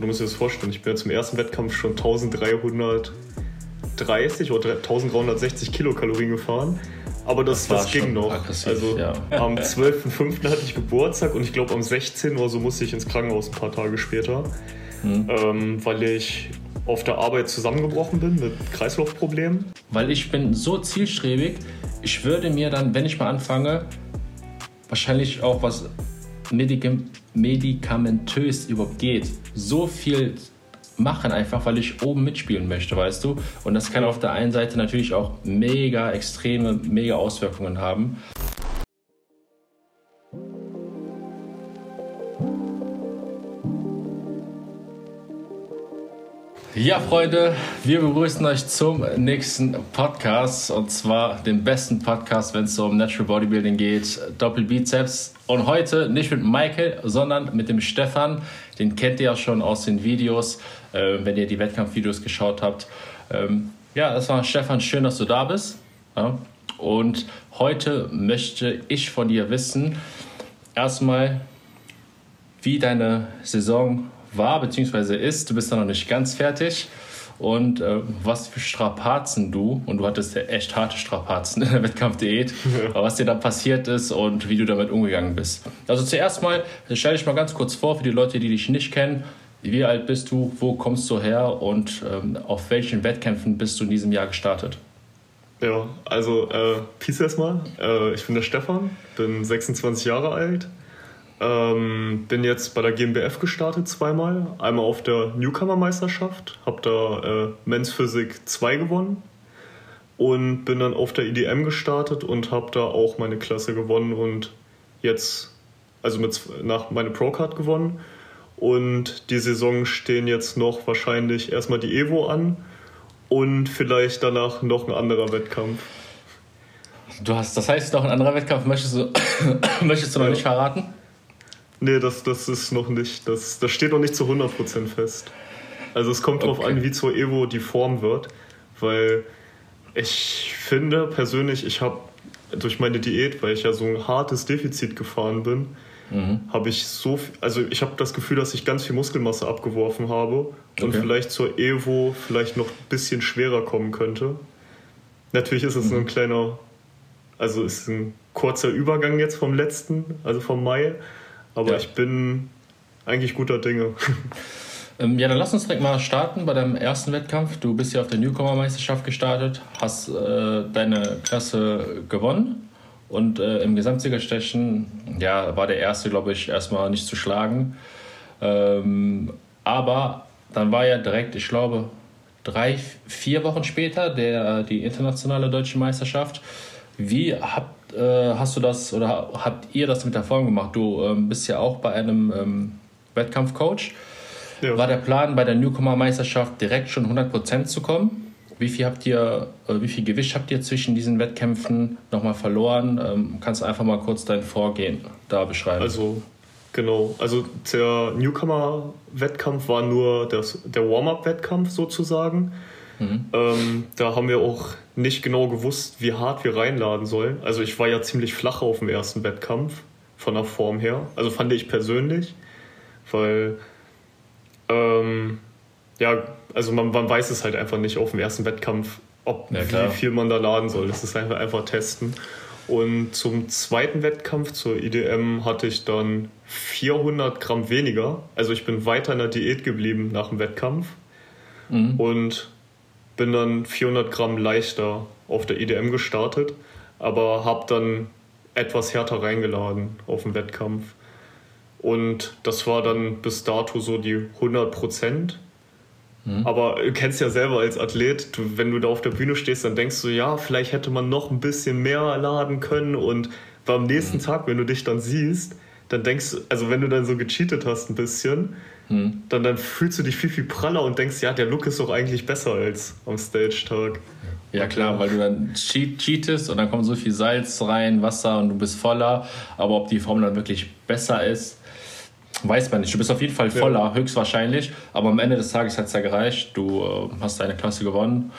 du musst dir das vorstellen, ich bin ja zum ersten Wettkampf schon 1330 oder 1360 Kilokalorien gefahren. Aber das, das, das ging noch. Also ja. am 12.05. hatte ich Geburtstag und ich glaube am 16. oder so musste ich ins Krankenhaus ein paar Tage später, hm. ähm, weil ich auf der Arbeit zusammengebrochen bin mit Kreislaufproblemen. Weil ich bin so zielstrebig, ich würde mir dann, wenn ich mal anfange, wahrscheinlich auch was medikamentös überhaupt geht, so viel machen, einfach weil ich oben mitspielen möchte, weißt du? Und das kann auf der einen Seite natürlich auch mega extreme, mega Auswirkungen haben. Ja, Freunde, wir begrüßen euch zum nächsten Podcast und zwar den besten Podcast, wenn es um Natural Bodybuilding geht, Doppelbizeps. Und heute nicht mit Michael, sondern mit dem Stefan. Den kennt ihr ja schon aus den Videos, äh, wenn ihr die Wettkampfvideos geschaut habt. Ähm, ja, das war Stefan, schön, dass du da bist. Ja. Und heute möchte ich von dir wissen, erstmal, wie deine Saison war bzw. ist. Du bist da noch nicht ganz fertig. Und äh, was für Strapazen du, und du hattest ja echt harte Strapazen in der Wettkampfdiät, ja. was dir da passiert ist und wie du damit umgegangen bist. Also zuerst mal, stell dich mal ganz kurz vor für die Leute, die dich nicht kennen. Wie alt bist du, wo kommst du her und ähm, auf welchen Wettkämpfen bist du in diesem Jahr gestartet? Ja, also äh, Peace erstmal. Äh, ich bin der Stefan, bin 26 Jahre alt, ähm, bin jetzt bei der GmbF gestartet zweimal. Einmal auf der Newcomer-Meisterschaft, habe da äh, Men's Physik 2 gewonnen und bin dann auf der IDM gestartet und habe da auch meine Klasse gewonnen und jetzt, also mit, nach meine Pro-Card gewonnen. Und die Saison stehen jetzt noch wahrscheinlich erstmal die Evo an und vielleicht danach noch ein anderer Wettkampf. Du hast, das heißt noch ein anderer Wettkampf, möchtest du, möchtest du noch ja. nicht verraten? Nee, das, das ist noch nicht, das, das steht noch nicht zu 100% fest. Also es kommt darauf okay. an, wie zur Evo die Form wird, weil ich finde persönlich, ich habe durch meine Diät, weil ich ja so ein hartes Defizit gefahren bin, mhm. habe ich so viel, also ich habe das Gefühl, dass ich ganz viel Muskelmasse abgeworfen habe und okay. vielleicht zur Evo vielleicht noch ein bisschen schwerer kommen könnte. Natürlich ist es mhm. ein kleiner, also ist ein kurzer Übergang jetzt vom letzten, also vom Mai. Aber ja. ich bin eigentlich guter Dinge. Ähm, ja, dann lass uns direkt mal starten bei deinem ersten Wettkampf. Du bist ja auf der Newcomer-Meisterschaft gestartet, hast äh, deine Klasse gewonnen und äh, im Gesamtsiegerstechen ja, war der erste, glaube ich, erstmal nicht zu schlagen. Ähm, aber dann war ja direkt, ich glaube, drei, vier Wochen später der, die internationale deutsche Meisterschaft. Wie habt äh, hast du das oder habt ihr das mit Erfolg gemacht? Du ähm, bist ja auch bei einem ähm, Wettkampfcoach. Ja. War der Plan, bei der Newcomer-Meisterschaft direkt schon 100% zu kommen? Wie viel, habt ihr, äh, wie viel Gewicht habt ihr zwischen diesen Wettkämpfen nochmal verloren? Ähm, kannst du einfach mal kurz dein Vorgehen da beschreiben? Also, genau. Also, der Newcomer-Wettkampf war nur das, der Warm-up-Wettkampf sozusagen. Mhm. Ähm, da haben wir auch nicht genau gewusst, wie hart wir reinladen sollen. Also ich war ja ziemlich flach auf dem ersten Wettkampf von der Form her. Also fand ich persönlich, weil ähm, ja, also man, man weiß es halt einfach nicht auf dem ersten Wettkampf, ob ja, wie viel man da laden soll. Das ist einfach einfach testen. Und zum zweiten Wettkampf zur IDM hatte ich dann 400 Gramm weniger. Also ich bin weiter in der Diät geblieben nach dem Wettkampf. Mhm. Und bin dann 400 Gramm leichter auf der IDM gestartet, aber habe dann etwas härter reingeladen auf den Wettkampf. Und das war dann bis dato so die 100 Prozent. Mhm. Aber du kennst ja selber als Athlet, du, wenn du da auf der Bühne stehst, dann denkst du, ja, vielleicht hätte man noch ein bisschen mehr laden können. Und beim nächsten mhm. Tag, wenn du dich dann siehst, dann denkst du, also wenn du dann so gecheatet hast ein bisschen, hm. dann, dann fühlst du dich viel, viel praller und denkst, ja, der Look ist doch eigentlich besser als am Stage-Tag. Ja klar, weil du dann cheatest und dann kommt so viel Salz rein, Wasser und du bist voller. Aber ob die Form dann wirklich besser ist, weiß man nicht. Du bist auf jeden Fall voller, ja. höchstwahrscheinlich. Aber am Ende des Tages hat es ja gereicht. Du äh, hast deine Klasse gewonnen.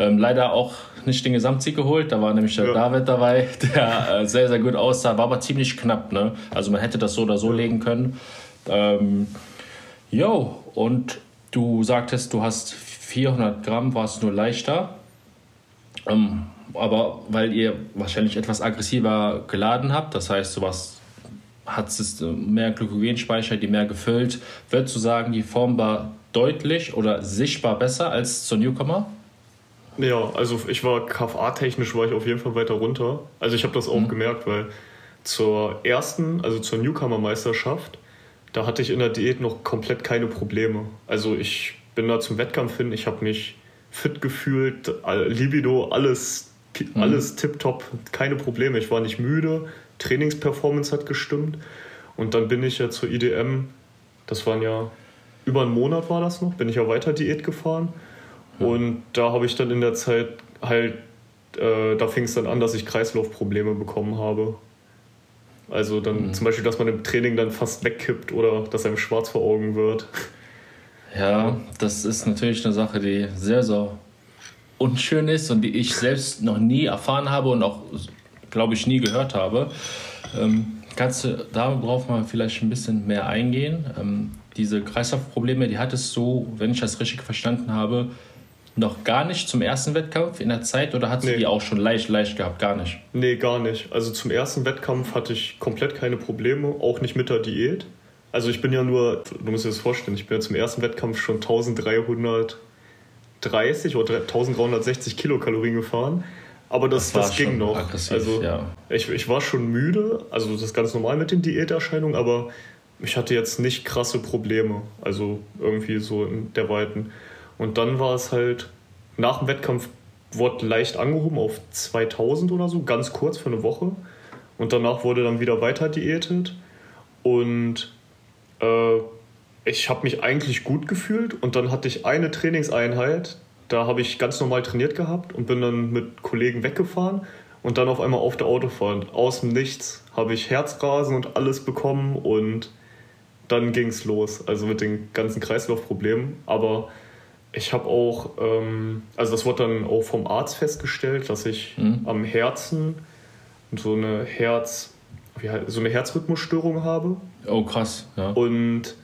Ähm, leider auch nicht den Gesamtsieg geholt. Da war nämlich der ja. David dabei, der äh, sehr, sehr gut aussah. War aber ziemlich knapp. Ne? Also man hätte das so oder so legen können. Ähm, Jo, und du sagtest, du hast 400 Gramm, war es nur leichter. Ähm, aber weil ihr wahrscheinlich etwas aggressiver geladen habt, das heißt, sowas hat es mehr Glykogenspeicher, die mehr gefüllt, würdest du sagen, die Form war deutlich oder sichtbar besser als zur Newcomer? Ja, also ich war KFA-technisch war ich auf jeden Fall weiter runter. Also ich habe das auch mhm. gemerkt, weil zur ersten, also zur Newcomer-Meisterschaft, da hatte ich in der Diät noch komplett keine Probleme. Also ich bin da zum Wettkampf hin, ich habe mich fit gefühlt, Libido, alles, mhm. alles tipptopp, keine Probleme. Ich war nicht müde, Trainingsperformance hat gestimmt. Und dann bin ich ja zur IDM, das waren ja über einen Monat war das noch, bin ich ja weiter Diät gefahren. Und da habe ich dann in der Zeit halt, äh, da fing es dann an, dass ich Kreislaufprobleme bekommen habe. Also dann mhm. zum Beispiel, dass man im Training dann fast wegkippt oder dass einem schwarz vor Augen wird. Ja, das ist natürlich eine Sache, die sehr, sehr unschön ist und die ich selbst noch nie erfahren habe und auch, glaube ich, nie gehört habe. Ähm, kannst du darauf mal vielleicht ein bisschen mehr eingehen? Ähm, diese Kreislaufprobleme, die hattest du, wenn ich das richtig verstanden habe, noch gar nicht zum ersten Wettkampf in der Zeit oder hattest nee. du die auch schon leicht, leicht gehabt? Gar nicht? Nee, gar nicht. Also zum ersten Wettkampf hatte ich komplett keine Probleme, auch nicht mit der Diät. Also ich bin ja nur, du musst dir das vorstellen, ich bin ja zum ersten Wettkampf schon 1330 oder 1360 Kilokalorien gefahren. Aber das, das, das ging noch. Also ja. ich, ich war schon müde, also das ist ganz normal mit den Diäterscheinungen, aber ich hatte jetzt nicht krasse Probleme. Also irgendwie so in der Weiten. Und dann war es halt, nach dem Wettkampf wurde leicht angehoben auf 2000 oder so, ganz kurz für eine Woche. Und danach wurde dann wieder weiter diätet. Und äh, ich habe mich eigentlich gut gefühlt. Und dann hatte ich eine Trainingseinheit, da habe ich ganz normal trainiert gehabt und bin dann mit Kollegen weggefahren. Und dann auf einmal auf der Autofahrt, aus dem Nichts, habe ich Herzrasen und alles bekommen. Und dann ging es los, also mit den ganzen Kreislaufproblemen. Aber ich habe auch, ähm, also das wurde dann auch vom Arzt festgestellt, dass ich mhm. am Herzen so eine Herz, wie, so eine Herzrhythmusstörung habe. Oh krass, ja. Und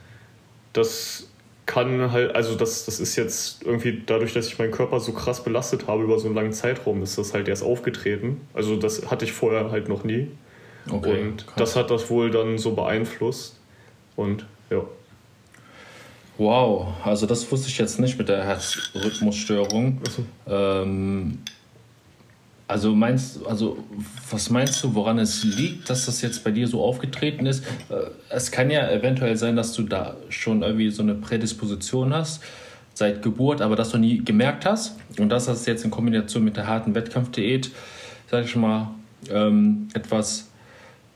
das kann halt, also das, das ist jetzt irgendwie dadurch, dass ich meinen Körper so krass belastet habe über so einen langen Zeitraum, ist das halt erst aufgetreten. Also das hatte ich vorher halt noch nie. Okay, und krass. das hat das wohl dann so beeinflusst. Und ja. Wow, also das wusste ich jetzt nicht mit der Herzrhythmusstörung. Ähm, also meinst also was meinst du, woran es liegt, dass das jetzt bei dir so aufgetreten ist? Äh, es kann ja eventuell sein, dass du da schon irgendwie so eine Prädisposition hast seit Geburt, aber dass du nie gemerkt hast und dass das jetzt in Kombination mit der harten Wettkampfdiät, sag ich mal, ähm, etwas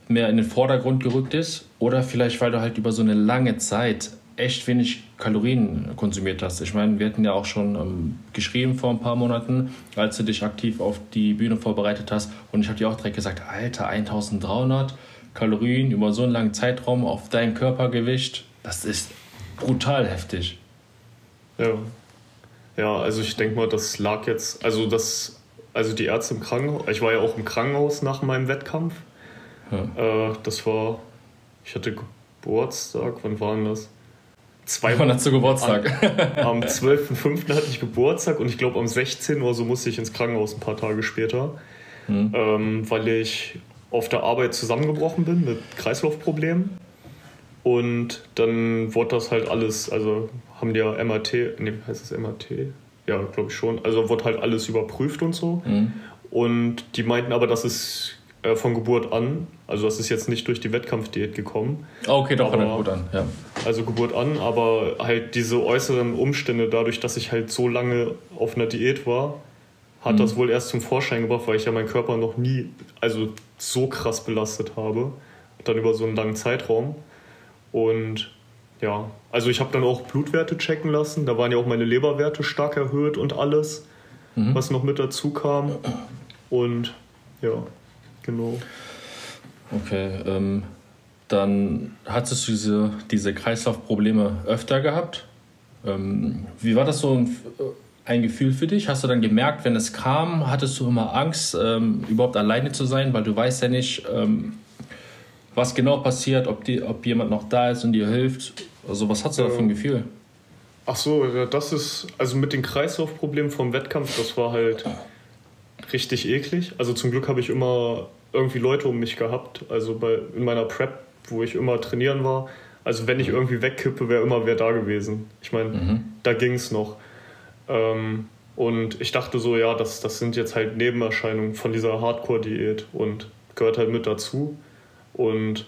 mehr in den Vordergrund gerückt ist oder vielleicht weil du halt über so eine lange Zeit echt wenig Kalorien konsumiert hast. Ich meine, wir hatten ja auch schon ähm, geschrieben vor ein paar Monaten, als du dich aktiv auf die Bühne vorbereitet hast. Und ich habe dir auch direkt gesagt, Alter, 1300 Kalorien über so einen langen Zeitraum auf dein Körpergewicht, das ist brutal heftig. Ja. Ja, also ich denke mal, das lag jetzt, also das, also die Ärzte im Krankenhaus, ich war ja auch im Krankenhaus nach meinem Wettkampf. Ja. Äh, das war, ich hatte Geburtstag, wann war denn das? Zwei hast du Geburtstag? Am, am 12.05. hatte ich Geburtstag und ich glaube am 16. oder so musste ich ins Krankenhaus ein paar Tage später, hm. ähm, weil ich auf der Arbeit zusammengebrochen bin mit Kreislaufproblemen. Und dann wurde das halt alles, also haben die ja MRT, nee, heißt das MRT? Ja, glaube ich schon. Also wurde halt alles überprüft und so. Mhm. Und die meinten aber, dass es äh, von Geburt an. Also das ist jetzt nicht durch die Wettkampfdiät gekommen. Ah, okay, doch von der Geburt an, ja. Also Geburt an, aber halt diese äußeren Umstände, dadurch, dass ich halt so lange auf einer Diät war, hat mhm. das wohl erst zum Vorschein gebracht, weil ich ja meinen Körper noch nie also so krass belastet habe. Dann über so einen langen Zeitraum. Und ja, also ich habe dann auch Blutwerte checken lassen. Da waren ja auch meine Leberwerte stark erhöht und alles, mhm. was noch mit dazu kam. Und ja, Genau. Okay, ähm, dann hattest du diese, diese Kreislaufprobleme öfter gehabt. Ähm, wie war das so ein, ein, Gefühl für dich? Hast du dann gemerkt, wenn es kam, hattest du immer Angst, ähm, überhaupt alleine zu sein, weil du weißt ja nicht, ähm, was genau passiert, ob, die, ob jemand noch da ist und dir hilft. Also was hast du da für ein Gefühl? Ach so, das ist, also mit den Kreislaufproblemen vom Wettkampf, das war halt richtig eklig. Also zum Glück habe ich immer irgendwie Leute um mich gehabt. Also bei, in meiner Prep, wo ich immer trainieren war. Also wenn ich mhm. irgendwie wegkippe, wäre immer wer da gewesen. Ich meine, mhm. da ging es noch. Ähm, und ich dachte so, ja, das, das sind jetzt halt Nebenerscheinungen von dieser Hardcore-Diät und gehört halt mit dazu. Und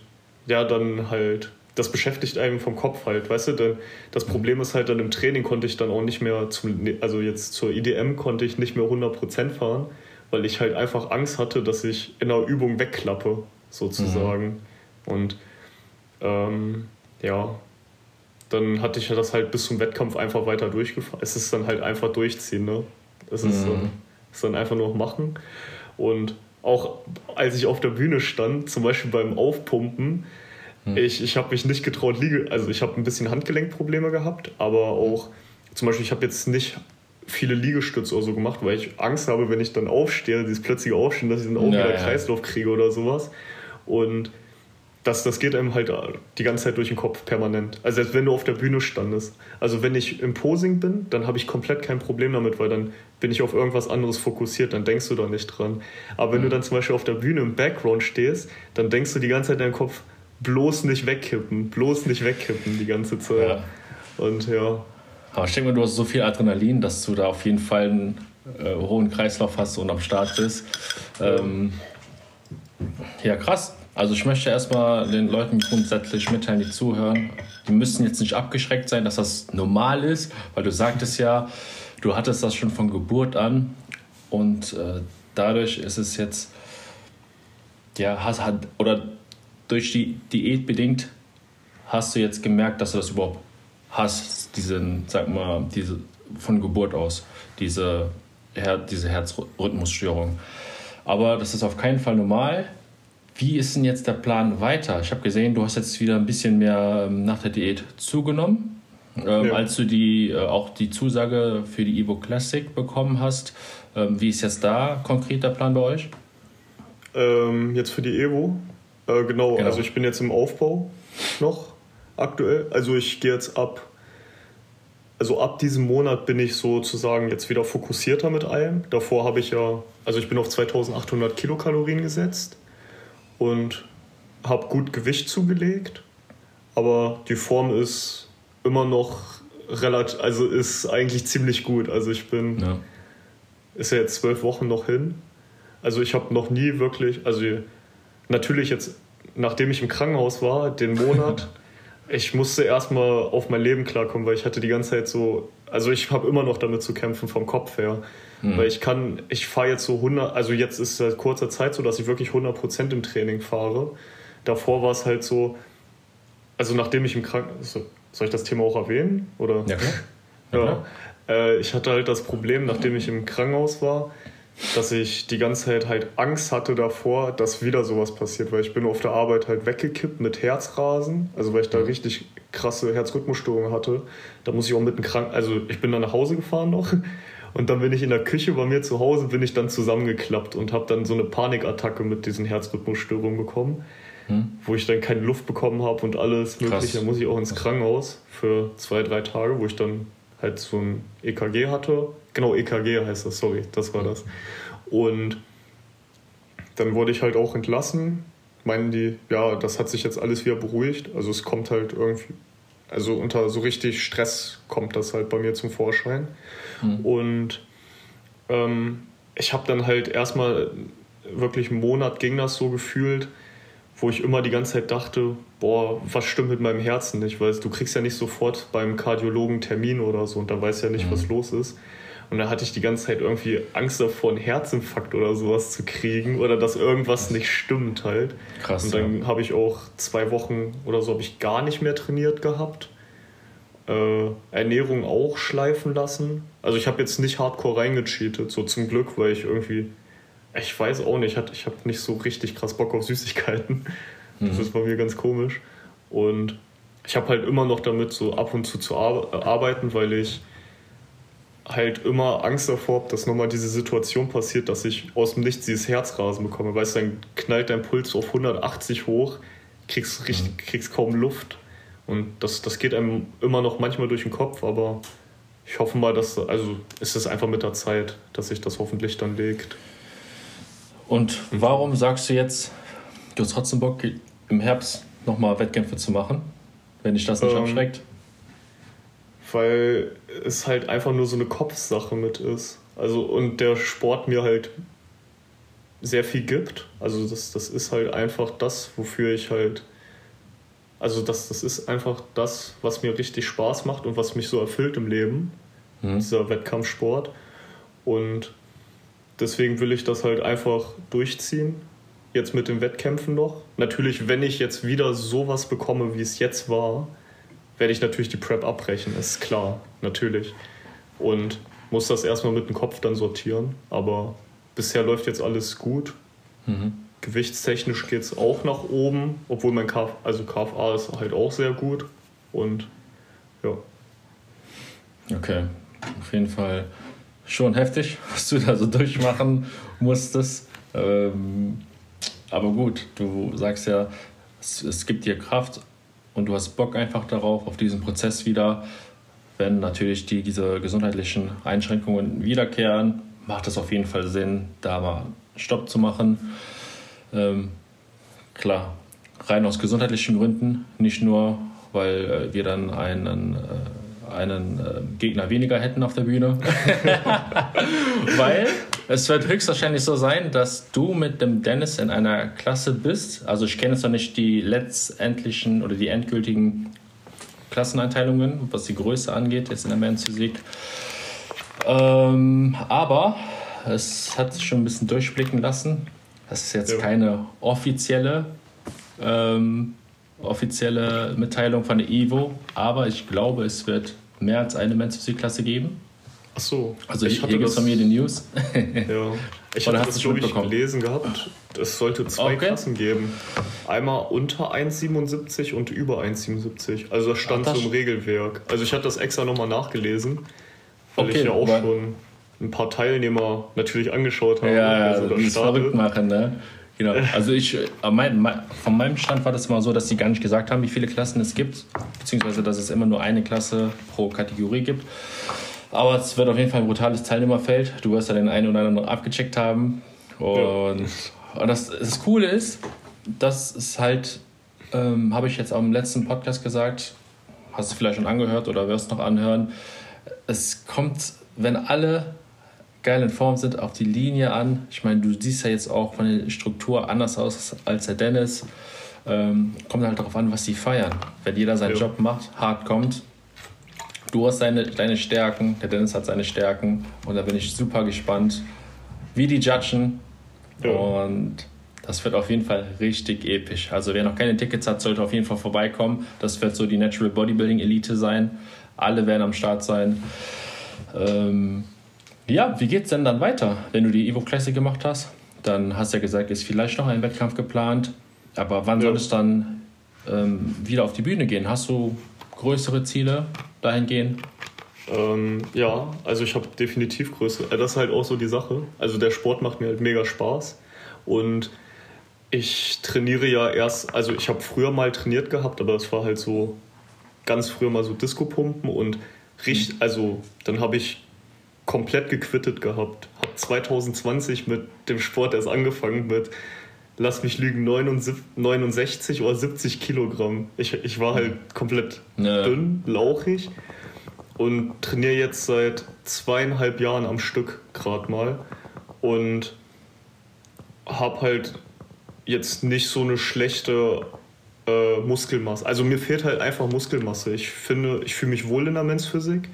ja, dann halt, das beschäftigt einen vom Kopf halt, weißt du? Denn das Problem ist halt, dann im Training konnte ich dann auch nicht mehr, zum, also jetzt zur IDM konnte ich nicht mehr 100% fahren, weil ich halt einfach Angst hatte, dass ich in der Übung wegklappe, sozusagen. Mhm. Und ähm, ja, dann hatte ich das halt bis zum Wettkampf einfach weiter durchgefahren. Es ist dann halt einfach durchziehen, ne? Es ist, mhm. ist dann einfach nur machen. Und auch als ich auf der Bühne stand, zum Beispiel beim Aufpumpen, mhm. ich, ich habe mich nicht getraut, liege, also ich habe ein bisschen Handgelenkprobleme gehabt, aber auch zum Beispiel, ich habe jetzt nicht viele Liegestütze oder so gemacht, weil ich Angst habe, wenn ich dann aufstehe, dieses plötzliche Aufstehen, dass ich dann auch ja, wieder ja. Kreislauf kriege oder sowas. Und das, das geht einem halt die ganze Zeit durch den Kopf permanent. Also als wenn du auf der Bühne standest. Also wenn ich im Posing bin, dann habe ich komplett kein Problem damit, weil dann bin ich auf irgendwas anderes fokussiert, dann denkst du da nicht dran. Aber wenn mhm. du dann zum Beispiel auf der Bühne im Background stehst, dann denkst du die ganze Zeit in deinem Kopf, bloß nicht wegkippen, bloß nicht wegkippen die ganze Zeit. Ja. Und ja. Aber ich denke mal, du hast so viel Adrenalin, dass du da auf jeden Fall einen äh, hohen Kreislauf hast und am Start bist. Ähm, ja, krass. Also ich möchte erstmal den Leuten grundsätzlich mitteilen, die zuhören, die müssen jetzt nicht abgeschreckt sein, dass das normal ist, weil du sagtest ja, du hattest das schon von Geburt an und äh, dadurch ist es jetzt, ja, hast, hat, oder durch die Diät bedingt hast du jetzt gemerkt, dass du das überhaupt hast, diesen, sag mal, diese von Geburt aus, diese, Her diese Herzrhythmusstörung. Aber das ist auf keinen Fall normal wie ist denn jetzt der Plan weiter? Ich habe gesehen, du hast jetzt wieder ein bisschen mehr ähm, nach der Diät zugenommen. Ähm, ja. Als du die, äh, auch die Zusage für die Evo Classic bekommen hast, ähm, wie ist jetzt da konkret der Plan bei euch? Ähm, jetzt für die Evo? Äh, genau, genau, also ich bin jetzt im Aufbau noch aktuell. Also ich gehe jetzt ab, also ab diesem Monat bin ich sozusagen jetzt wieder fokussierter mit allem. Davor habe ich ja, also ich bin auf 2800 Kilokalorien gesetzt und habe gut Gewicht zugelegt, aber die Form ist immer noch relativ, also ist eigentlich ziemlich gut. Also ich bin, ja. ist ja jetzt zwölf Wochen noch hin. Also ich habe noch nie wirklich, also natürlich jetzt, nachdem ich im Krankenhaus war, den Monat, ich musste erstmal auf mein Leben klarkommen, weil ich hatte die ganze Zeit so, also ich habe immer noch damit zu kämpfen vom Kopf her. Mhm. Weil ich kann, ich fahre jetzt so 100, also jetzt ist es seit kurzer Zeit so, dass ich wirklich 100% im Training fahre. Davor war es halt so, also nachdem ich im Krankenhaus, soll ich das Thema auch erwähnen? Oder? Ja, klar. Ja. Äh, ich hatte halt das Problem, nachdem ich im Krankenhaus war, dass ich die ganze Zeit halt Angst hatte davor, dass wieder sowas passiert, weil ich bin auf der Arbeit halt weggekippt mit Herzrasen, also weil ich da mhm. richtig krasse Herzrhythmusstörungen hatte. Da muss ich auch mit einem Krank, also ich bin dann nach Hause gefahren noch und dann bin ich in der Küche bei mir zu Hause, bin ich dann zusammengeklappt und habe dann so eine Panikattacke mit diesen Herzrhythmusstörungen bekommen, hm. wo ich dann keine Luft bekommen habe und alles mögliche. Da muss ich auch ins Krankenhaus für zwei, drei Tage, wo ich dann halt so ein EKG hatte. Genau, EKG heißt das, sorry, das war das. Und dann wurde ich halt auch entlassen. Meinen die, ja, das hat sich jetzt alles wieder beruhigt. Also es kommt halt irgendwie also unter so richtig Stress kommt das halt bei mir zum Vorschein. Mhm. Und ähm, ich habe dann halt erstmal wirklich einen Monat ging das so gefühlt, wo ich immer die ganze Zeit dachte, boah, was stimmt mit meinem Herzen nicht, weil du kriegst ja nicht sofort beim Kardiologen Termin oder so und da weißt ja nicht, mhm. was los ist. Und da hatte ich die ganze Zeit irgendwie Angst davor, einen Herzinfarkt oder sowas zu kriegen oder dass irgendwas nicht stimmt halt. Krass. Und dann ja. habe ich auch zwei Wochen oder so habe ich gar nicht mehr trainiert gehabt. Äh, Ernährung auch schleifen lassen. Also ich habe jetzt nicht hardcore reingecheatet, so zum Glück, weil ich irgendwie, ich weiß auch nicht, ich habe nicht so richtig krass Bock auf Süßigkeiten. Das mhm. ist bei mir ganz komisch. Und ich habe halt immer noch damit so ab und zu zu arbeiten, weil ich halt immer Angst davor habe, dass nochmal diese Situation passiert, dass ich aus dem Nichts dieses Herzrasen bekomme. Weißt du, dann knallt dein Puls auf 180 hoch, kriegst, richtig, mhm. kriegst kaum Luft Und das, das geht einem immer noch manchmal durch den Kopf, aber ich hoffe mal, dass, also es ist einfach mit der Zeit, dass sich das hoffentlich dann legt. Und warum sagst du jetzt, du hast trotzdem Bock, im Herbst nochmal Wettkämpfe zu machen, wenn dich das nicht ähm, abschreckt? Weil es halt einfach nur so eine Kopfsache mit ist. Also und der Sport mir halt sehr viel gibt. Also das, das ist halt einfach das, wofür ich halt. Also das, das ist einfach das, was mir richtig Spaß macht und was mich so erfüllt im Leben. Mhm. Dieser Wettkampfsport. Und deswegen will ich das halt einfach durchziehen. Jetzt mit den Wettkämpfen noch. Natürlich, wenn ich jetzt wieder sowas bekomme, wie es jetzt war, werde ich natürlich die Prep abbrechen, ist klar, natürlich. Und muss das erstmal mit dem Kopf dann sortieren. Aber bisher läuft jetzt alles gut. Mhm. Gewichtstechnisch geht es auch nach oben, obwohl mein Kf, also KFA ist halt auch sehr gut. Und ja. Okay, auf jeden Fall schon heftig, was du da so durchmachen musstest. Ähm, aber gut, du sagst ja, es, es gibt dir Kraft und du hast Bock einfach darauf, auf diesen Prozess wieder. Wenn natürlich die, diese gesundheitlichen Einschränkungen wiederkehren, macht es auf jeden Fall Sinn, da mal Stopp zu machen. Ähm, klar, rein aus gesundheitlichen Gründen, nicht nur, weil äh, wir dann einen, äh, einen äh, Gegner weniger hätten auf der Bühne. weil es wird höchstwahrscheinlich so sein, dass du mit dem Dennis in einer Klasse bist. Also ich kenne jetzt noch nicht die letztendlichen oder die endgültigen Klasseneinteilungen, was die Größe angeht, jetzt in der Men's Physik. Ähm, aber es hat sich schon ein bisschen durchblicken lassen. Das ist jetzt ja. keine offizielle, ähm, offizielle Mitteilung von der Ivo, aber ich glaube, es wird mehr als eine Men's Physik-Klasse geben. Ach so. Also ich hier gibt es von mir die News. ja. Ich habe das, glaube ich, gelesen gehabt. Es sollte zwei okay. Klassen geben. Einmal unter 1,77 und über 1,77. Also das stand Ach, das so im Regelwerk. Also ich hatte das extra nochmal nachgelesen, weil okay, ich ja auch schon ein paar Teilnehmer natürlich angeschaut habe. Ja, ja also das verrückt machen, ne? Genau. Also ich, äh, mein, von meinem Stand war das immer so, dass sie gar nicht gesagt haben, wie viele Klassen es gibt, beziehungsweise dass es immer nur eine Klasse pro Kategorie gibt. Aber es wird auf jeden Fall ein brutales Teilnehmerfeld. Du wirst ja den einen oder anderen abgecheckt haben. Und, ja. das, das Coole ist, das ist halt, ähm, habe ich jetzt auch im letzten Podcast gesagt, hast du vielleicht schon angehört oder wirst noch anhören. Es kommt, wenn alle geil in Form sind, auf die Linie an. Ich meine, du siehst ja jetzt auch von der Struktur anders aus als der Dennis. Ähm, kommt halt darauf an, was sie feiern. Wenn jeder seinen ja. Job macht, hart kommt, Du hast deine, deine Stärken, der Dennis hat seine Stärken und da bin ich super gespannt, wie die judgen. Ja. Und das wird auf jeden Fall richtig episch. Also wer noch keine Tickets hat, sollte auf jeden Fall vorbeikommen. Das wird so die Natural Bodybuilding Elite sein. Alle werden am Start sein. Ähm, ja, wie geht's denn dann weiter, wenn du die Evo Classic gemacht hast? Dann hast du ja gesagt, ist vielleicht noch ein Wettkampf geplant. Aber wann ja. soll es dann ähm, wieder auf die Bühne gehen? Hast du größere Ziele dahingehend? Ähm, ja, also ich habe definitiv größere. Äh, das ist halt auch so die Sache. Also der Sport macht mir halt mega Spaß. Und ich trainiere ja erst, also ich habe früher mal trainiert gehabt, aber das war halt so ganz früher mal so Disco-Pumpen und richtig, also dann habe ich komplett gequittet gehabt. Habe 2020 mit dem Sport erst angefangen mit lass mich lügen, 69 oder 70 Kilogramm. Ich, ich war halt komplett ja. dünn, lauchig und trainiere jetzt seit zweieinhalb Jahren am Stück gerade mal und habe halt jetzt nicht so eine schlechte äh, Muskelmasse. Also mir fehlt halt einfach Muskelmasse. Ich finde, ich fühle mich wohl in der Mensphysik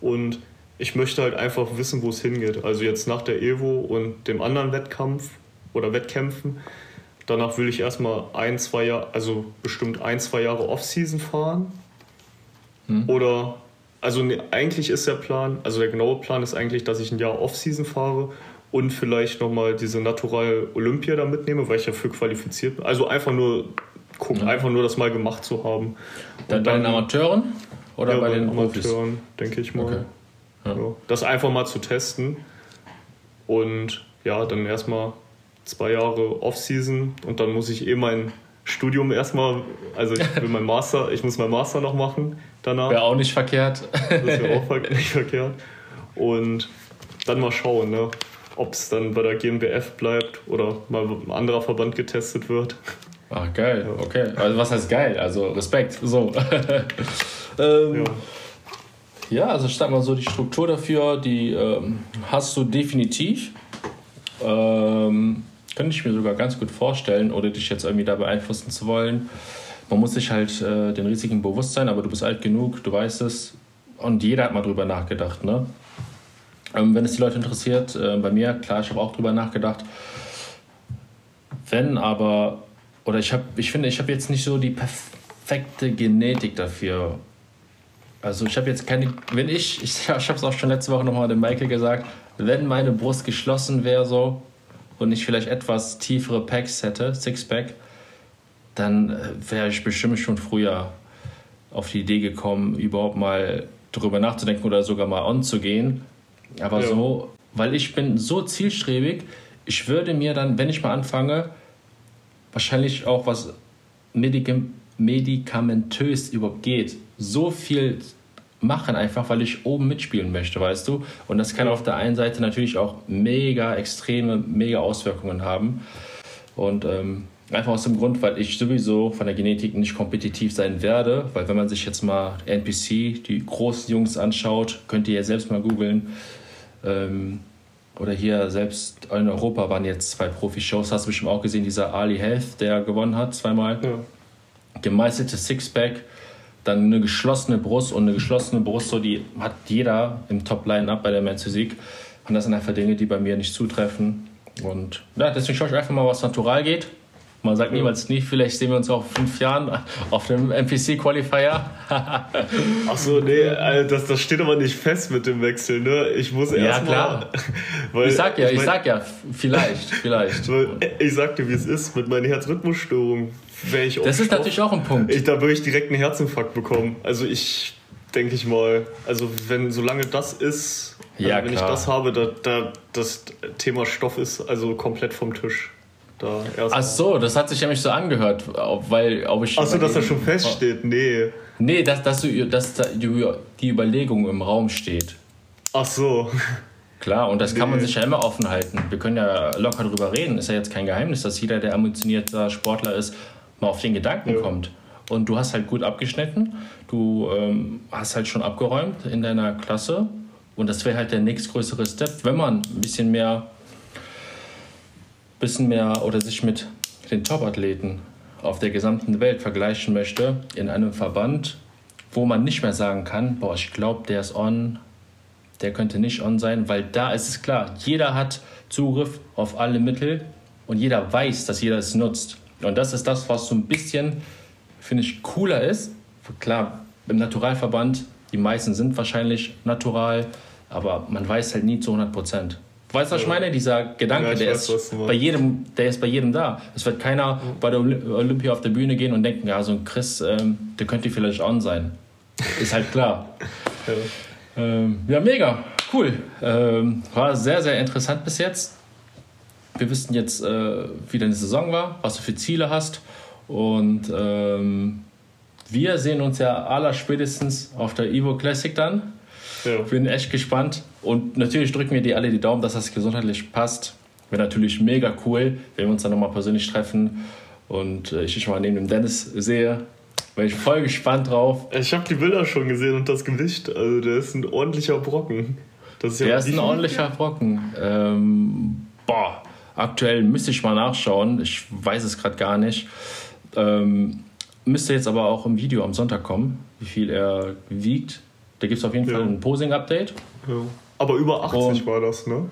und ich möchte halt einfach wissen, wo es hingeht. Also jetzt nach der Evo und dem anderen Wettkampf oder Wettkämpfen. Danach will ich erstmal ein, zwei Jahre, also bestimmt ein, zwei Jahre Off-Season fahren. Hm. Oder, also ne, eigentlich ist der Plan, also der genaue Plan ist eigentlich, dass ich ein Jahr Off-Season fahre und vielleicht nochmal diese Natural Olympia da mitnehme, weil ich dafür qualifiziert bin. Also einfach nur gucken, ja. einfach nur das mal gemacht zu haben. Dann bei den Amateuren oder ja, bei, den Amateuren, denke ich mal. Okay. Ja. Das einfach mal zu testen und ja, dann erstmal zwei Jahre Off-Season und dann muss ich eh meinen Studium erstmal, also ich will mein Master, ich muss mein Master noch machen danach. Wäre auch nicht verkehrt. Das wäre auch nicht verkehrt. Und dann mal schauen, ne, ob es dann bei der GmbF bleibt oder mal ein anderer Verband getestet wird. Ach, geil, okay. Also was heißt geil? Also Respekt, so. ähm, ja. ja. also ich sag mal so, die Struktur dafür, die ähm, hast du definitiv. Ähm, könnte ich mir sogar ganz gut vorstellen, oder dich jetzt irgendwie da beeinflussen zu wollen. Man muss sich halt äh, den Risiken bewusst sein, aber du bist alt genug, du weißt es. Und jeder hat mal drüber nachgedacht, ne? Ähm, wenn es die Leute interessiert, äh, bei mir, klar, ich habe auch drüber nachgedacht. Wenn aber oder ich habe, ich finde, ich habe jetzt nicht so die perfekte Genetik dafür. Also ich habe jetzt keine, wenn ich, ich, ich habe es auch schon letzte Woche nochmal dem Michael gesagt, wenn meine Brust geschlossen wäre so und ich vielleicht etwas tiefere Packs hätte, Sixpack, dann äh, wäre ich bestimmt schon früher auf die Idee gekommen, überhaupt mal drüber nachzudenken oder sogar mal on zu gehen. Aber ja. so, weil ich bin so zielstrebig, ich würde mir dann, wenn ich mal anfange, wahrscheinlich auch was Medikam medikamentös überhaupt geht, so viel machen, einfach weil ich oben mitspielen möchte, weißt du? Und das kann auf der einen Seite natürlich auch mega extreme, mega Auswirkungen haben. Und ähm, einfach aus dem Grund, weil ich sowieso von der Genetik nicht kompetitiv sein werde, weil wenn man sich jetzt mal NPC, die großen Jungs anschaut, könnt ihr ja selbst mal googeln. Ähm, oder hier selbst in Europa waren jetzt zwei Profi-Shows, hast du bestimmt auch gesehen, dieser Ali Health, der gewonnen hat zweimal. Ja. Gemeißeltes Sixpack, dann eine geschlossene Brust und eine geschlossene Brust, so die hat jeder im Top-Line-Up bei der Men's Physik. Und das sind einfach Dinge, die bei mir nicht zutreffen. Und ja, deswegen schaue ich einfach mal, was natural geht. Man sagt niemals nie, vielleicht sehen wir uns auch fünf Jahren auf dem NPC-Qualifier. Ach so, nee, das, das steht aber nicht fest mit dem Wechsel, ne? Ich muss erst ja, klar. Mal, ich sag ja, ich, mein, sag ja, vielleicht, vielleicht. Ich sag dir, wie es ist, mit meiner Herzrhythmusstörung wäre ich Das ist natürlich auch ein Punkt. Ich, da würde ich direkt einen Herzinfarkt bekommen. Also ich denke ich mal, also wenn, solange das ist, also ja, wenn klar. ich das habe, da, da, das Thema Stoff ist also komplett vom Tisch da. Ach so, das hat sich nämlich so angehört, weil ob ich. Ach so, dass das schon feststeht, nee. Nee, dass, dass, du, dass die Überlegung im Raum steht. Ach so. Klar, und das nee. kann man sich ja immer offen halten. Wir können ja locker drüber reden. Ist ja jetzt kein Geheimnis, dass jeder, der ambitionierter Sportler ist, mal auf den Gedanken ja. kommt. Und du hast halt gut abgeschnitten. Du ähm, hast halt schon abgeräumt in deiner Klasse. Und das wäre halt der nächstgrößere Step, wenn man ein bisschen mehr bisschen mehr oder sich mit den Top-Athleten auf der gesamten Welt vergleichen möchte, in einem Verband, wo man nicht mehr sagen kann, boah, ich glaube, der ist on, der könnte nicht on sein, weil da ist es klar, jeder hat Zugriff auf alle Mittel und jeder weiß, dass jeder es nutzt. Und das ist das, was so ein bisschen, finde ich, cooler ist. Klar, im Naturalverband, die meisten sind wahrscheinlich natural, aber man weiß halt nie zu 100 Prozent. Weißt du, was ich meine? Dieser Gedanke, ja, der, weiß, ist bei jedem, der ist bei jedem da. Es wird keiner mhm. bei der Olympia auf der Bühne gehen und denken, ja, so ein Chris, ähm, der könnte vielleicht on sein. Ist halt klar. ja. Ähm, ja, mega, cool. Ähm, war sehr, sehr interessant bis jetzt. Wir wissen jetzt, äh, wie deine Saison war, was du für Ziele hast. Und ähm, wir sehen uns ja aller spätestens auf der Evo Classic dann. Ja. Bin echt gespannt. Und natürlich drücken wir dir alle die Daumen, dass das gesundheitlich passt. Wäre natürlich mega cool, wenn wir uns dann nochmal persönlich treffen und äh, ich dich mal neben dem Dennis sehe. Bin ich voll gespannt drauf. Ich habe die Bilder schon gesehen und das Gewicht. Also, der ist ein ordentlicher Brocken. Das ist ja der ist ein ordentlicher Brocken. Ähm, boah, aktuell müsste ich mal nachschauen. Ich weiß es gerade gar nicht. Ähm, müsste jetzt aber auch im Video am Sonntag kommen, wie viel er wiegt. Da gibt es auf jeden ja. Fall ein Posing-Update. Ja. Aber über 80 Und, war das, ne?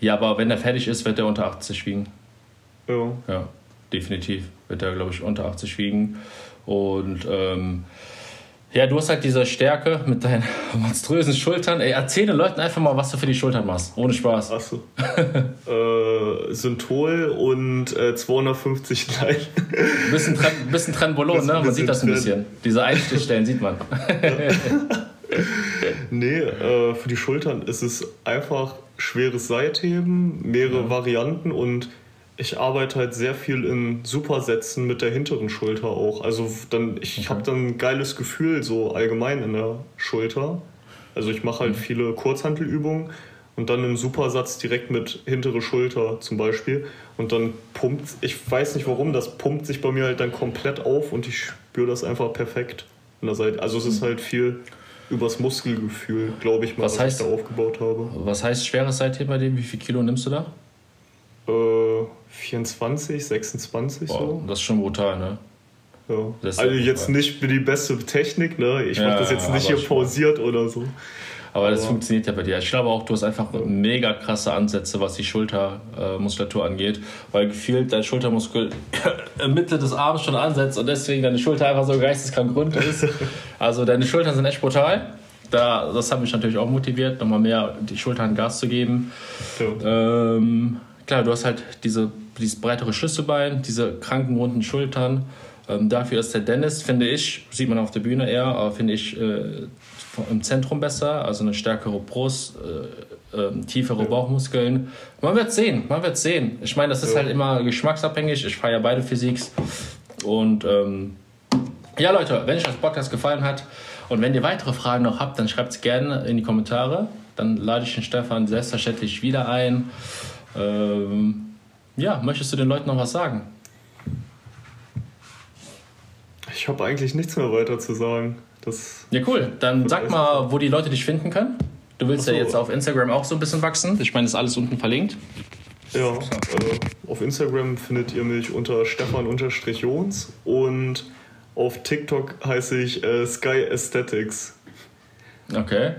Ja, aber wenn er fertig ist, wird er unter 80 wiegen. Ja. Ja, definitiv wird er, glaube ich, unter 80 wiegen. Und ähm, ja, du hast halt diese Stärke mit deinen monströsen Schultern. Ey, erzähl den Leuten einfach mal, was du für die Schultern machst. Ohne Spaß. Achso. äh, Synthol und äh, 250 Lein. bisschen, Tren bisschen Trenbolon, ne? Man sieht das ein bisschen. Diese Einstichstellen sieht man. nee, äh, für die Schultern ist es einfach schweres Seitheben, mehrere ja. Varianten und ich arbeite halt sehr viel in Supersätzen mit der hinteren Schulter auch. Also dann, ich okay. habe dann ein geiles Gefühl so allgemein in der Schulter. Also ich mache halt mhm. viele Kurzhantelübungen und dann im Supersatz direkt mit hintere Schulter zum Beispiel. Und dann pumpt, ich weiß nicht warum, das pumpt sich bei mir halt dann komplett auf und ich spüre das einfach perfekt an der Seite. Also es ist mhm. halt viel übers Muskelgefühl, glaube ich mal, was, heißt, ich da aufgebaut habe. Was heißt schweres Seitdem bei dem? Wie viel Kilo nimmst du da? Äh, 24, 26 Boah, so. Das ist schon brutal, ne? Ja. Also jetzt nicht für die beste Technik, ne? Ich ja, mache das jetzt nicht hier pausiert oder so. Aber das funktioniert ja bei dir. Ich glaube auch, du hast einfach ja. mega krasse Ansätze, was die Schultermuskulatur äh, angeht, weil gefühlt dein Schultermuskel in Mitte des Arms schon ansetzt und deswegen deine Schulter einfach so geisteskrank rund ist. Also deine Schultern sind echt brutal. Da, das hat mich natürlich auch motiviert, nochmal mehr die Schultern Gas zu geben. Ähm, klar, du hast halt diese, dieses breitere Schlüsselbein, diese kranken runden Schultern. Ähm, dafür ist der Dennis, finde ich, sieht man auf der Bühne eher, aber finde ich äh, im Zentrum besser, also eine stärkere Brust, äh, äh, tiefere ja. Bauchmuskeln. Man wird sehen, man wird sehen. Ich meine, das ist ja. halt immer geschmacksabhängig. Ich feiere beide Physiks. Und ähm, ja, Leute, wenn euch das Podcast gefallen hat und wenn ihr weitere Fragen noch habt, dann schreibt es gerne in die Kommentare. Dann lade ich den Stefan selbstverständlich wieder ein. Ähm, ja, möchtest du den Leuten noch was sagen? Ich habe eigentlich nichts mehr weiter zu sagen. Das ja, cool. Dann sag mal, wo die Leute dich finden können. Du willst so. ja jetzt auf Instagram auch so ein bisschen wachsen. Ich meine, das ist alles unten verlinkt. Ja, äh, auf Instagram findet ihr mich unter Stefan-Jons und auf TikTok heiße ich äh, Sky Aesthetics. Okay.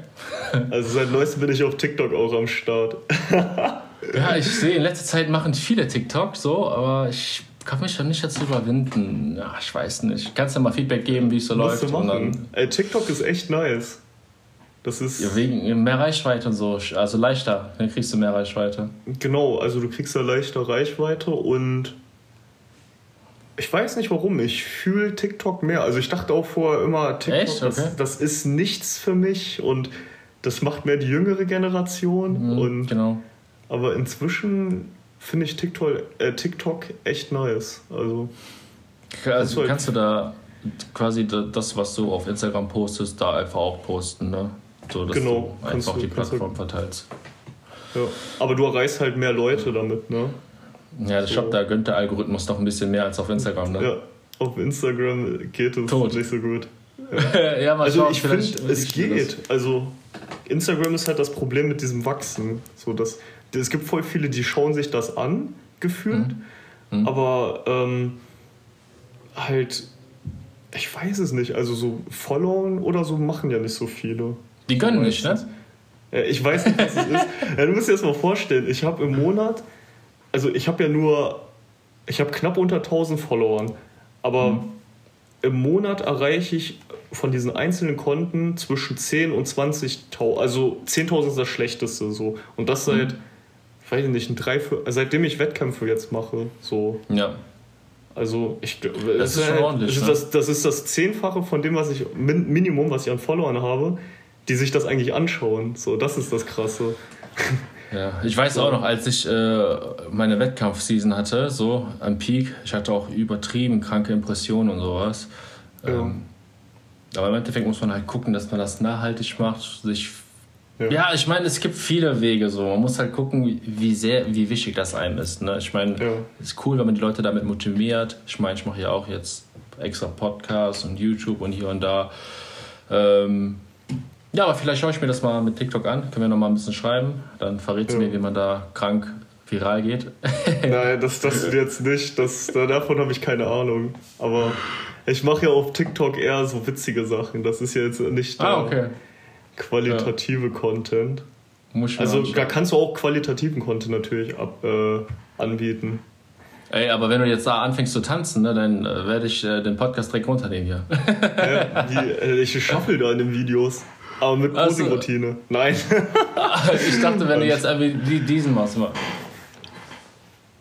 also seit neuestem bin ich auf TikTok auch am Start. ja, ich sehe, in letzter Zeit machen viele TikTok so, aber ich kann mich doch nicht dazu überwinden. Ja, ich weiß nicht. Kannst du mal Feedback geben, wie es so Musst läuft? Du machen. Ey, TikTok ist echt nice. Das ist. Ja, wegen mehr Reichweite und so. Also leichter. Dann kriegst du mehr Reichweite. Genau, also du kriegst da leichter Reichweite und. Ich weiß nicht warum. Ich fühle TikTok mehr. Also ich dachte auch vorher immer, TikTok, Echt? Okay. das, das ist nichts für mich und das macht mehr die jüngere Generation. Mhm, und, genau. Aber inzwischen finde ich TikTok, äh, TikTok echt nice. Also, also halt kannst du da quasi das, was du auf Instagram postest, da einfach auch posten, ne? So, dass genau, du einfach du, die Plattform verteilst. Ja, aber du erreichst halt mehr Leute damit, ne? Ja, ich so. glaube, da gönnt der Algorithmus noch ein bisschen mehr als auf Instagram, ne? Ja, auf Instagram geht es Tot. nicht so gut. Ja, ja mal also schauen, ich finde, es geht. Also Instagram ist halt das Problem mit diesem Wachsen. So, dass es gibt voll viele, die schauen sich das an, gefühlt. Mhm. Mhm. Aber ähm, halt, ich weiß es nicht. Also so followen oder so machen ja nicht so viele. Die gönnen nicht, ne? Ich weiß nicht, was es ist. Ja, du musst dir das mal vorstellen. Ich habe im Monat, also ich habe ja nur, ich habe knapp unter 1000 Followern. Aber mhm. im Monat erreiche ich von diesen einzelnen Konten zwischen 10 und 20.000. Also 10.000 ist das Schlechteste so. Und das seit. Mhm weiß ich nicht, ein drei, seitdem ich Wettkämpfe jetzt mache, so. Ja. Also ich das, das ist halt, ordentlich. Das, ne? das, das, ist das Zehnfache von dem, was ich Minimum, was ich an Followern habe, die sich das eigentlich anschauen. So, das ist das Krasse. Ja, ich weiß auch noch, als ich äh, meine Wettkampfseason hatte, so am Peak, ich hatte auch übertrieben kranke Impressionen und sowas. Ja. Ähm, aber im Endeffekt muss man halt gucken, dass man das nachhaltig macht, sich ja. ja, ich meine, es gibt viele Wege so. Man muss halt gucken, wie sehr, wie wichtig das einem ist. Ne? Ich meine, ja. es ist cool, wenn man die Leute damit motiviert. Ich meine, ich mache ja auch jetzt extra Podcasts und YouTube und hier und da. Ähm, ja, aber vielleicht schaue ich mir das mal mit TikTok an. Können wir noch mal ein bisschen schreiben. Dann verrätst du ja. mir, wie man da krank viral geht. Nein, das, das jetzt nicht. Das, davon habe ich keine Ahnung. Aber ich mache ja auf TikTok eher so witzige Sachen. Das ist ja jetzt nicht. Ah, okay qualitative ja. Content. also da kannst du auch qualitativen Content natürlich ab, äh, anbieten. Ey, aber wenn du jetzt da anfängst zu tanzen, ne, dann äh, werde ich äh, den Podcast direkt runternehmen hier. ja, die, äh, ich schaffel da in den Videos. Aber mit Posing-Routine. Also, Nein. ich dachte, wenn du jetzt wie diesen machst, mal.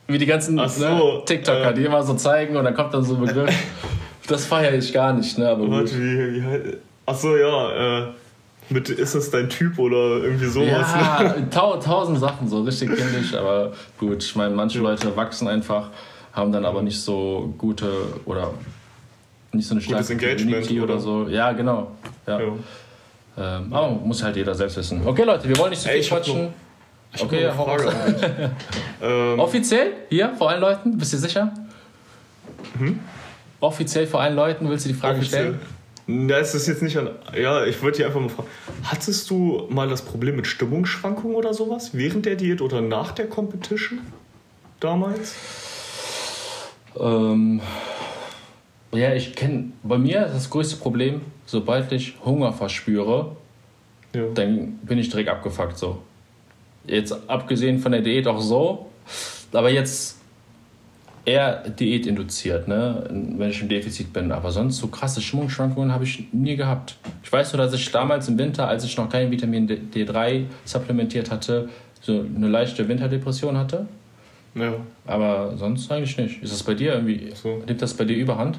Wie die ganzen ne, so, ne, TikToker, die immer so zeigen und dann kommt dann so ein Begriff. das feiere ich gar nicht, ne? Aber Warte, wie, wie, Achso, ja, äh mit ist es dein Typ oder irgendwie sowas. Ja, ne? tausend Sachen, so richtig kindisch, aber gut, ich meine, manche. Leute wachsen einfach, haben dann aber nicht so gute oder nicht so eine starke Engagement oder? oder so. Ja, genau. Ja. ja. Ähm, aber muss halt jeder selbst wissen. Okay, Leute, wir wollen nicht so viel quatschen. Okay, ja, Frage ähm, Offiziell? Hier, vor allen Leuten? Bist du sicher? Hm? Offiziell vor allen Leuten willst du die Frage Offiziell. stellen? Ja, es ist jetzt nicht an. Ja, ich wollte dich einfach mal fragen. Hattest du mal das Problem mit Stimmungsschwankungen oder sowas? Während der Diät oder nach der Competition? Damals? Ähm. Ja, ich kenne. Bei mir ist das größte Problem, sobald ich Hunger verspüre, ja. dann bin ich direkt abgefuckt so. Jetzt abgesehen von der Diät auch so, aber jetzt eher Diät induziert, ne? wenn ich im Defizit bin. Aber sonst so krasse Stimmungsschwankungen habe ich nie gehabt. Ich weiß nur, dass ich damals im Winter, als ich noch kein Vitamin D3 supplementiert hatte, so eine leichte Winterdepression hatte. Ja. Aber sonst eigentlich nicht. Ist das bei dir irgendwie? So. Nimmt das bei dir überhand?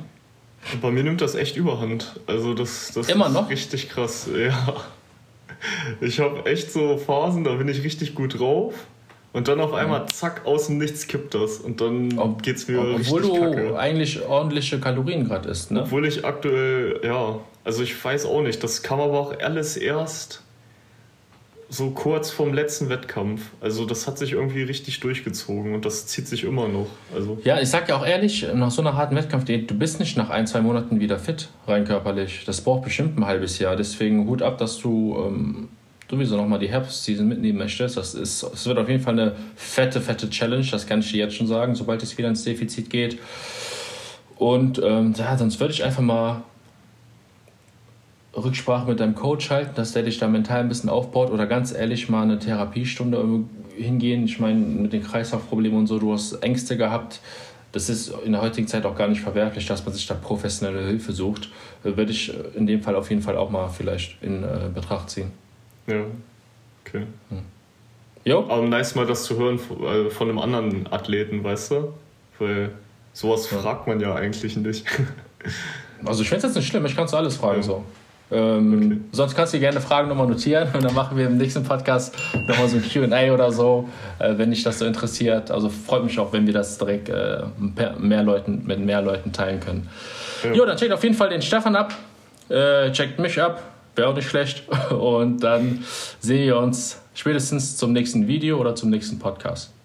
Bei mir nimmt das echt überhand. Also das, das Immer ist noch? richtig krass. Ja. Ich habe echt so Phasen, da bin ich richtig gut drauf. Und dann auf einmal, zack, aus dem Nichts kippt das. Und dann Ob, geht's mir obwohl du eigentlich ordentliche Kalorien gerade isst, ne? Obwohl ich aktuell, ja, also ich weiß auch nicht. Das kam aber auch alles erst so kurz vorm letzten Wettkampf. Also das hat sich irgendwie richtig durchgezogen und das zieht sich immer noch. Also ja, ich sag ja auch ehrlich, nach so einer harten Wettkampf, du bist nicht nach ein, zwei Monaten wieder fit, rein körperlich. Das braucht bestimmt ein halbes Jahr. Deswegen Hut ab, dass du ähm, sowieso nochmal die Herbstseason mitnehmen möchtest, das, ist, das wird auf jeden Fall eine fette, fette Challenge, das kann ich dir jetzt schon sagen, sobald es wieder ins Defizit geht. Und ähm, ja, sonst würde ich einfach mal Rücksprache mit deinem Coach halten, dass der dich da mental ein bisschen aufbaut oder ganz ehrlich mal eine Therapiestunde hingehen. Ich meine, mit den Kreislaufproblemen und so, du hast Ängste gehabt. Das ist in der heutigen Zeit auch gar nicht verwerflich, dass man sich da professionelle Hilfe sucht. Würde ich in dem Fall auf jeden Fall auch mal vielleicht in äh, Betracht ziehen. Ja, okay. Hm. Jo. Aber nice mal das zu hören von, äh, von einem anderen Athleten, weißt du? Weil sowas ja. fragt man ja eigentlich nicht. also ich finde es jetzt nicht schlimm, ich kann zu alles fragen ja. so. Ähm, okay. Sonst kannst du dir gerne Fragen nochmal notieren und dann machen wir im nächsten Podcast nochmal so ein QA oder so, äh, wenn dich das so interessiert. Also freut mich auch, wenn wir das direkt äh, mehr Leuten, mit mehr Leuten teilen können. Ja. Jo, dann checkt auf jeden Fall den Stefan ab, äh, checkt mich ab wäre auch nicht schlecht. Und dann sehen wir uns spätestens zum nächsten Video oder zum nächsten Podcast.